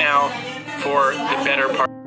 now for the better part.